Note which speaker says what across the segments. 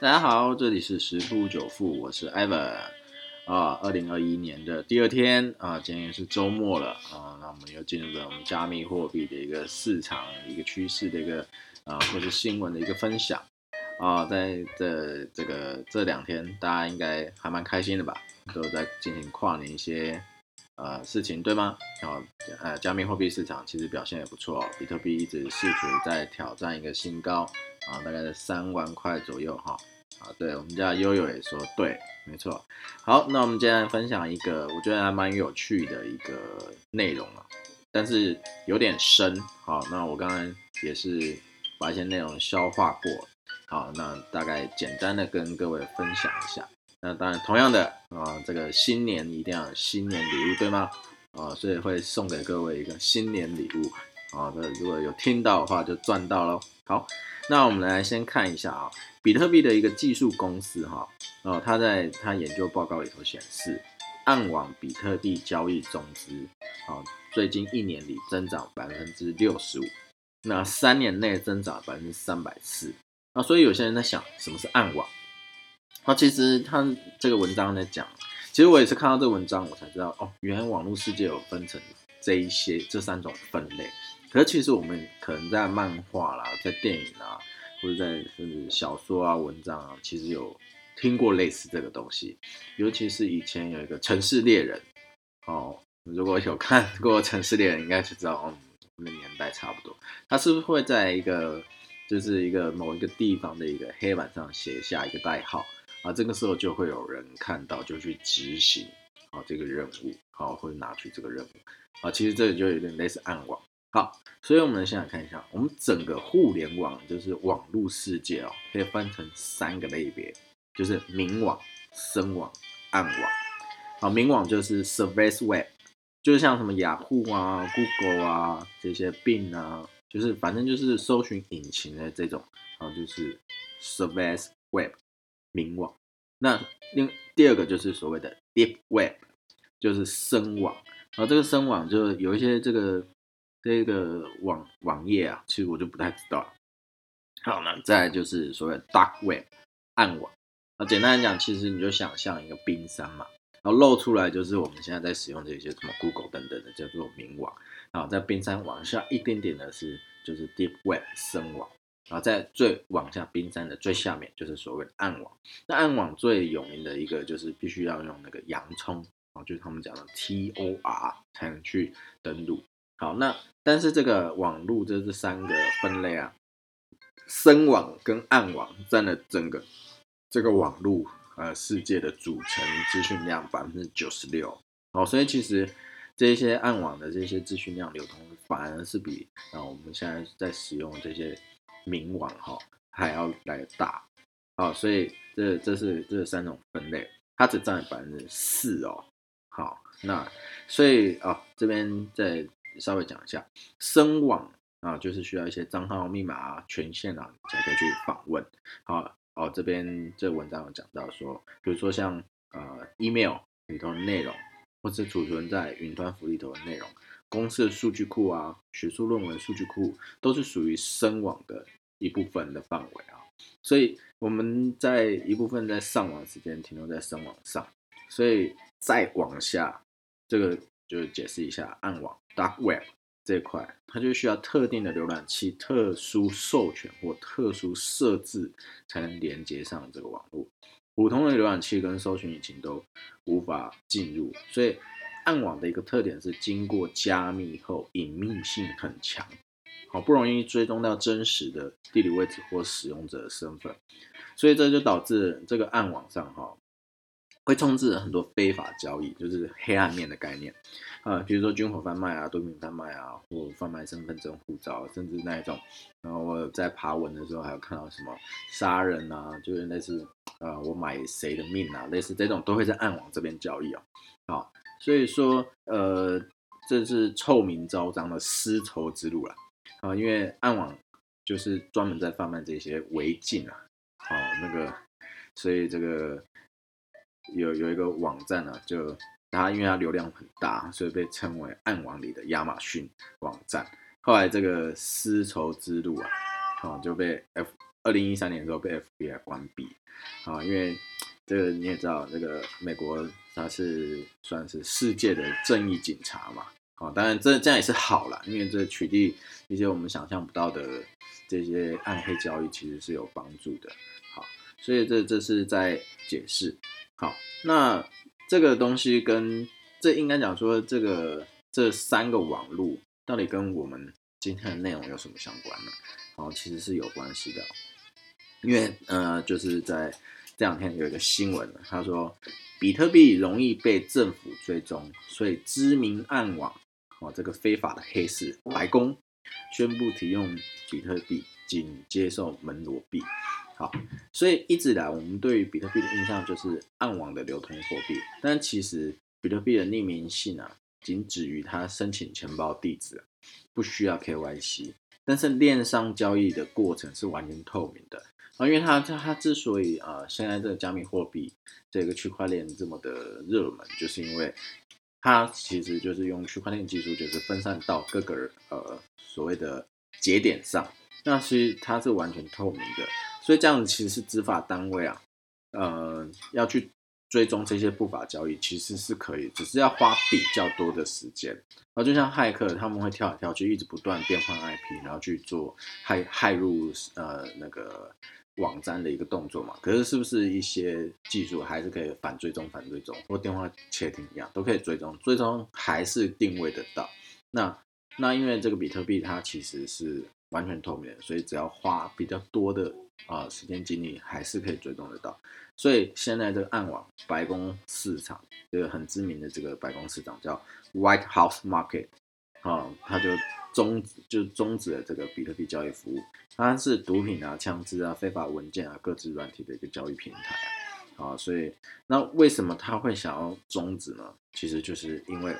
Speaker 1: 大家好，这里是十突九富，我是 Evan，啊。二零二一年的第二天啊，今天是周末了啊，那我们又进入了我们加密货币的一个市场、一个趋势的一个啊，或是新闻的一个分享啊。在这这个这两天，大家应该还蛮开心的吧？都在进行跨年一些呃事情，对吗？后呃，加密货币市场其实表现也不错，比特币一直试图在挑战一个新高。啊，大概在三万块左右哈。啊，对我们家悠悠也说对，没错。好，那我们今天分享一个我觉得还蛮有趣的一个内容啊，但是有点深。好，那我刚刚也是把一些内容消化过。好，那大概简单的跟各位分享一下。那当然，同样的啊，这个新年一定要新年礼物，对吗？啊，所以会送给各位一个新年礼物。啊，那如果有听到的话，就赚到喽。好。那我们来先看一下啊，比特币的一个技术公司哈，哦，他在他研究报告里头显示，暗网比特币交易总值啊，最近一年里增长百分之六十五，那三年内增长百分之三百四。那所以有些人在想，什么是暗网？那其实他这个文章在讲，其实我也是看到这个文章，我才知道哦，原来网络世界有分成这一些这三种分类。可是其实我们可能在漫画啦，在电影啊，或者在甚至小说啊、文章啊，其实有听过类似这个东西。尤其是以前有一个《城市猎人》哦，如果有看过《城市猎人》，应该就知道哦，我们年代差不多。他是不是会在一个就是一个某一个地方的一个黑板上写下一个代号啊？这个时候就会有人看到，就去执行啊这个任务，好，或者拿取这个任务啊。其实这个就有点类似暗网。好，所以我们现在看一下，我们整个互联网就是网络世界哦，可以分成三个类别，就是明网、深网、暗网。好，明网就是 Service Web，就是像什么雅虎啊、Google 啊这些 Bing 啊，就是反正就是搜寻引擎的这种，然后就是 Service Web 明网。那另第二个就是所谓的 Deep Web，就是深网。然后这个深网就有一些这个。这个网网页啊，其实我就不太知道了。好，那再就是所谓 dark web 暗网。那简单来讲，其实你就想象一个冰山嘛，然后露出来就是我们现在在使用这些什么 Google 等等的叫做明网。然后在冰山往下一点点的是就是 deep web 深网。然后在最往下冰山的最下面就是所谓的暗网。那暗网最有名的一个就是必须要用那个洋葱啊，就是他们讲的 Tor 才能去登录。好，那但是这个网络这这三个分类啊，深网跟暗网占了整个这个网络呃世界的组成资讯量百分之九十六。好，所以其实这些暗网的这些资讯量流通反而是比啊我们现在在使用这些明网哈还要来大。好，所以这这是这三种分类，它只占百分之四哦。好，那所以啊这边再。稍微讲一下，深网啊，就是需要一些账号、密码啊、权限啊，才可以去访问。好，哦，这边这文章有讲到说，比如说像呃，email 里头的内容，或是储存在云端服务里头的内容，公司的数据库啊，学术论文数据库，都是属于深网的一部分的范围啊。所以我们在一部分在上网时间停留在深网上，所以再往下这个。就解释一下暗网 （dark web） 这一块，它就需要特定的浏览器、特殊授权或特殊设置才能连接上这个网络。普通的浏览器跟搜寻引擎都无法进入。所以暗网的一个特点是经过加密后隐秘性很强，好不容易追踪到真实的地理位置或使用者的身份。所以这就导致这个暗网上哈。会充斥很多非法交易，就是黑暗面的概念啊，比如说军火贩卖啊、毒品贩卖啊，或贩卖身份证、护照，甚至那一种。然后我在爬文的时候，还有看到什么杀人啊，就是类似呃，我买谁的命啊，类似这种都会在暗网这边交易哦。好，所以说呃，这是臭名昭彰的丝绸之路了啊，因为暗网就是专门在贩卖这些违禁啊，好那个，所以这个。有有一个网站呢，就它因为它流量很大，所以被称为暗网里的亚马逊网站。后来这个丝绸之路啊，哦就被 F 二零一三年的时候被 FBI 关闭啊，因为这个你也知道，这个美国他是算是世界的正义警察嘛，啊，当然这这样也是好了，因为这取缔一些我们想象不到的这些暗黑交易，其实是有帮助的。好，所以这这是在解释。好，那这个东西跟这应该讲说，这个这三个网路到底跟我们今天的内容有什么相关呢？好，其实是有关系的，因为呃，就是在。这两天有一个新闻，他说比特币容易被政府追踪，所以知名暗网哦，这个非法的黑市白宫宣布提用比特币，仅接受门罗币。好，所以一直以来我们对于比特币的印象就是暗网的流通货币，但其实比特币的匿名性啊，仅止于它申请钱包地址，不需要 KYC，但是链上交易的过程是完全透明的。啊，因为它它它之所以啊，现在这个加密货币这个区块链这么的热门，就是因为它其实就是用区块链技术，就是分散到各个呃所谓的节点上，那其实它是完全透明的，所以这样子其实是执法单位啊，呃要去。追踪这些不法交易其实是可以，只是要花比较多的时间。然后就像骇客，他们会跳来跳去，一直不断变换 IP，然后去做骇骇入呃那个网站的一个动作嘛。可是是不是一些技术还是可以反追踪、反追踪，或电话窃听一样，都可以追踪，追踪还是定位得到。那那因为这个比特币它其实是完全透明的，所以只要花比较多的啊时间精力，还是可以追踪得到。所以现在这个暗网白宫市场，这个很知名的这个白宫市场叫 White House Market，啊，他就终就终止了这个比特币交易服务。它是毒品啊、枪支啊、非法文件啊、各自软体的一个交易平台啊，啊，所以那为什么他会想要终止呢？其实就是因为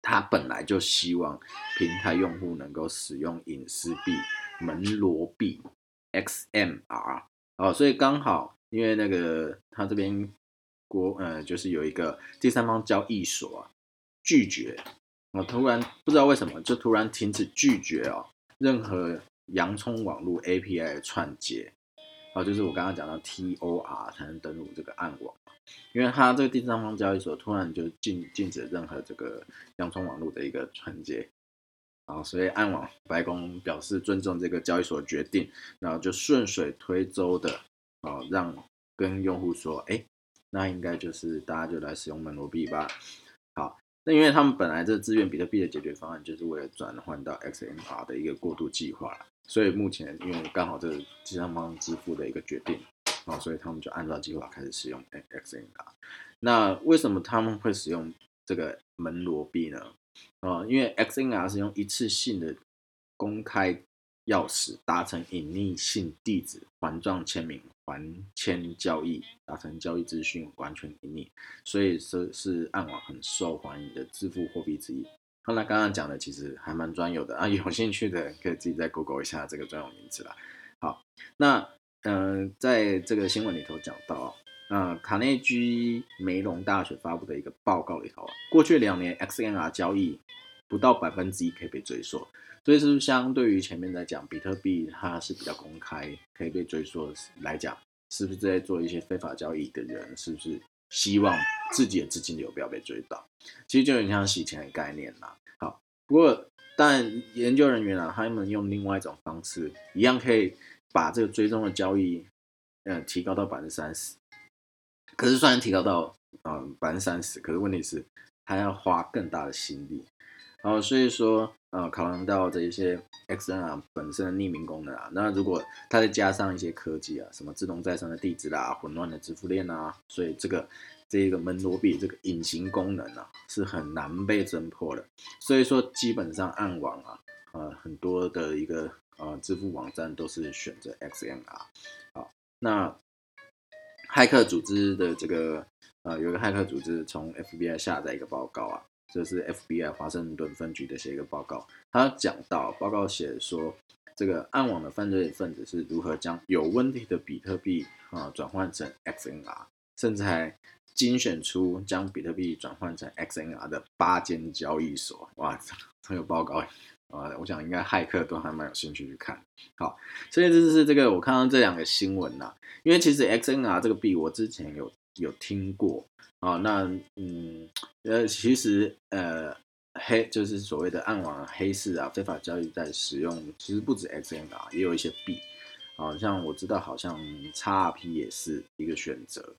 Speaker 1: 他本来就希望平台用户能够使用隐私币门罗币 XMR，啊，所以刚好。因为那个他这边国呃，就是有一个第三方交易所啊，拒绝，我突然不知道为什么就突然停止拒绝哦，任何洋葱网络 API 的串接，啊，就是我刚刚讲到 TOR 才能登录这个暗网，因为他这个第三方交易所突然就禁禁止任何这个洋葱网络的一个串接，啊，所以暗网白宫表示尊重这个交易所决定，然后就顺水推舟的。哦，让跟用户说，哎，那应该就是大家就来使用门罗币吧。好，那因为他们本来这自愿比特币的解决方案就是为了转换到 XMR 的一个过渡计划所以目前因为刚好这是第三方支付的一个决定，啊，所以他们就按照计划开始使用 XMR。那为什么他们会使用这个门罗币呢？啊，因为 XMR 是用一次性的公开钥匙达成隐匿性地址环状签名。还签交易达成交易资讯完全隐匿，所以是是暗网很受欢迎的支付货币之一。那刚刚讲的其实还蛮专有的啊，有兴趣的可以自己再 Google 一下这个专有名词啦。好，那嗯，在这个新闻里头讲到，嗯，卡内基梅隆大学发布的一个报告里头啊，过去两年 XNR 交易不到百分之一可以被追溯。所以是不是相对于前面来讲比特币，它是比较公开，可以被追溯来讲，是不是在做一些非法交易的人，是不是希望自己的资金流不要被追到？其实就有点像洗钱的概念啦。好，不过但研究人员啊，他们用另外一种方式，一样可以把这个追踪的交易，嗯，提高到百分之三十。可是虽然提高到嗯百分之三十，可是问题是还要花更大的心力。然后所以说。呃，考量到这一些 XNR 本身的匿名功能啊，那如果它再加上一些科技啊，什么自动再生的地址啦、混乱的支付链啊，所以这个这一个门罗币这个隐形功能啊，是很难被侦破的。所以说，基本上暗网啊，呃，很多的一个呃支付网站都是选择 XNR。好，那骇客组织的这个呃，有个骇客组织从 FBI 下载一个报告啊。这是 FBI 华盛顿分局的写一个报告，他讲到报告写说，这个暗网的犯罪分子是如何将有问题的比特币啊转换成 XNR，甚至还精选出将比特币转换成 XNR 的八间交易所。哇，很有报告呃，我想应该骇客都还蛮有兴趣去看。好，所以这就是这个我看到这两个新闻呐，因为其实 XNR 这个币我之前有有听过啊，那嗯呃，其实呃黑就是所谓的暗网黑市啊，非法交易在使用，其实不止 XNR，也有一些币，啊，像我知道好像 XRP 也是一个选择，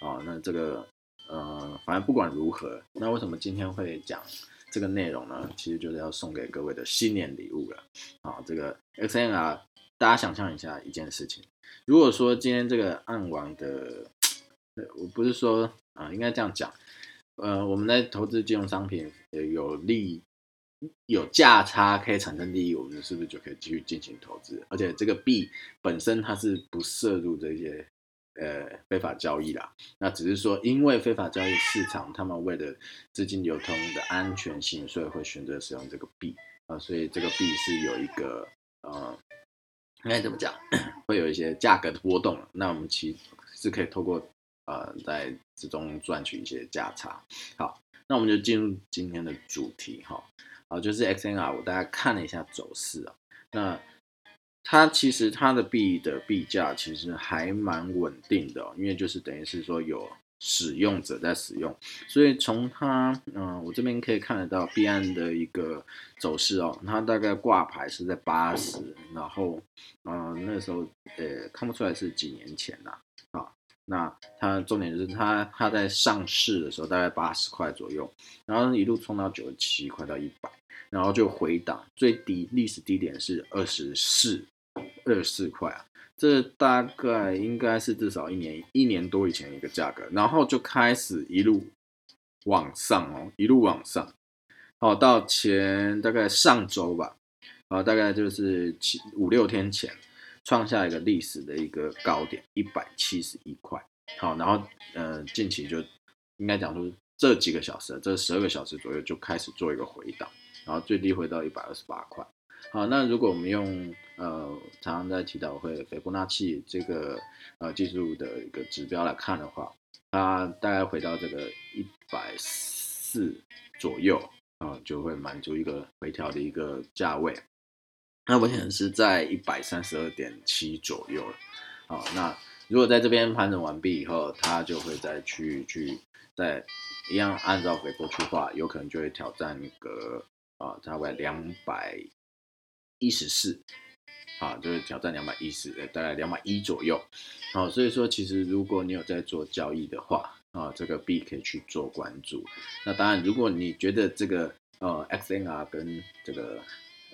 Speaker 1: 啊，那这个呃，反正不管如何，那为什么今天会讲？这个内容呢，其实就是要送给各位的新年礼物了。啊，这个 XNR，大家想象一下一件事情，如果说今天这个暗网的，我不是说啊，应该这样讲，呃，我们在投资金融商品有利有价差可以产生利益，我们是不是就可以继续进行投资？而且这个币本身它是不涉入这些。呃，非法交易啦，那只是说，因为非法交易市场，他们为了资金流通的安全性，所以会选择使用这个币啊，所以这个币是有一个呃，应该怎么讲，会有一些价格的波动。那我们其实是可以透过呃，在之中赚取一些价差。好，那我们就进入今天的主题哈，啊，就是 XNR，我大概看了一下走势啊，那。它其实它的币的币价其实还蛮稳定的，因为就是等于是说有使用者在使用，所以从它嗯，我这边可以看得到币安的一个走势哦，它大概挂牌是在八十，然后嗯那时候呃看不出来是几年前啦啊，那它重点就是它它在上市的时候大概八十块左右，然后一路冲到九十七块到一百，然后就回档，最低历史低点是二十四。二十四块啊，这大概应该是至少一年一年多以前一个价格，然后就开始一路往上哦，一路往上，好到前大概上周吧，啊大概就是七五六天前创下一个历史的一个高点一百七十一块，好，然后呃近期就应该讲说这几个小时，这十二个小时左右就开始做一个回档，然后最低回到一百二十八块。好，那如果我们用呃常常在提到会斐波那契这个呃技术的一个指标来看的话，它大概回到这个一百四左右啊，就会满足一个回调的一个价位。那目前是在一百三十二点七左右了。好，那如果在这边盘整完毕以后，它就会再去去再一样按照回波去画，有可能就会挑战一个啊大概两百。一十四，啊，就是挑战两百一十，大概两百一左右，好，所以说其实如果你有在做交易的话，啊，这个币可以去做关注。那当然，如果你觉得这个呃 XNR 跟这个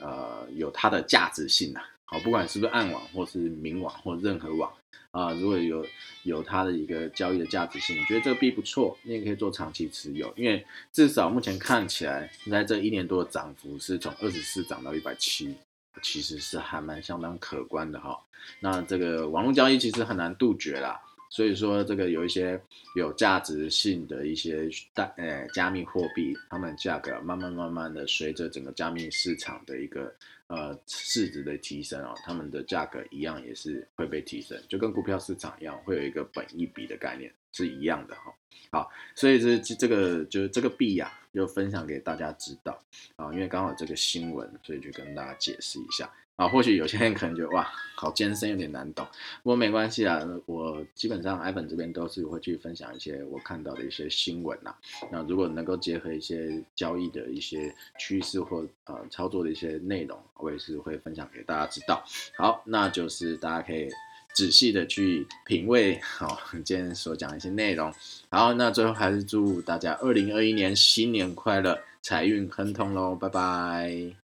Speaker 1: 呃有它的价值性啊，好，不管是不是暗网或是明网或任何网啊，如果有有它的一个交易的价值性，你觉得这个币不错，你也可以做长期持有，因为至少目前看起来，在这一年多的涨幅是从二十四涨到一百七。其实是还蛮相当可观的哈，那这个网络交易其实很难杜绝啦，所以说这个有一些有价值性的一些大呃加密货币，它们价格慢慢慢慢的随着整个加密市场的一个呃市值的提升啊，它们的价格一样也是会被提升，就跟股票市场一样，会有一个本益比的概念是一样的哈。好，所以这这个就是这个币呀。就分享给大家知道啊，因为刚好这个新闻，所以就跟大家解释一下啊。或许有些人可能觉得哇，好艰深，有点难懂。不过没关系啊，我基本上 i 粉这边都是会去分享一些我看到的一些新闻呐。那如果能够结合一些交易的一些趋势或呃操作的一些内容，我也是会分享给大家知道。好，那就是大家可以。仔细的去品味，好，今天所讲的一些内容。好，那最后还是祝大家二零二一年新年快乐，财运亨通喽，拜拜。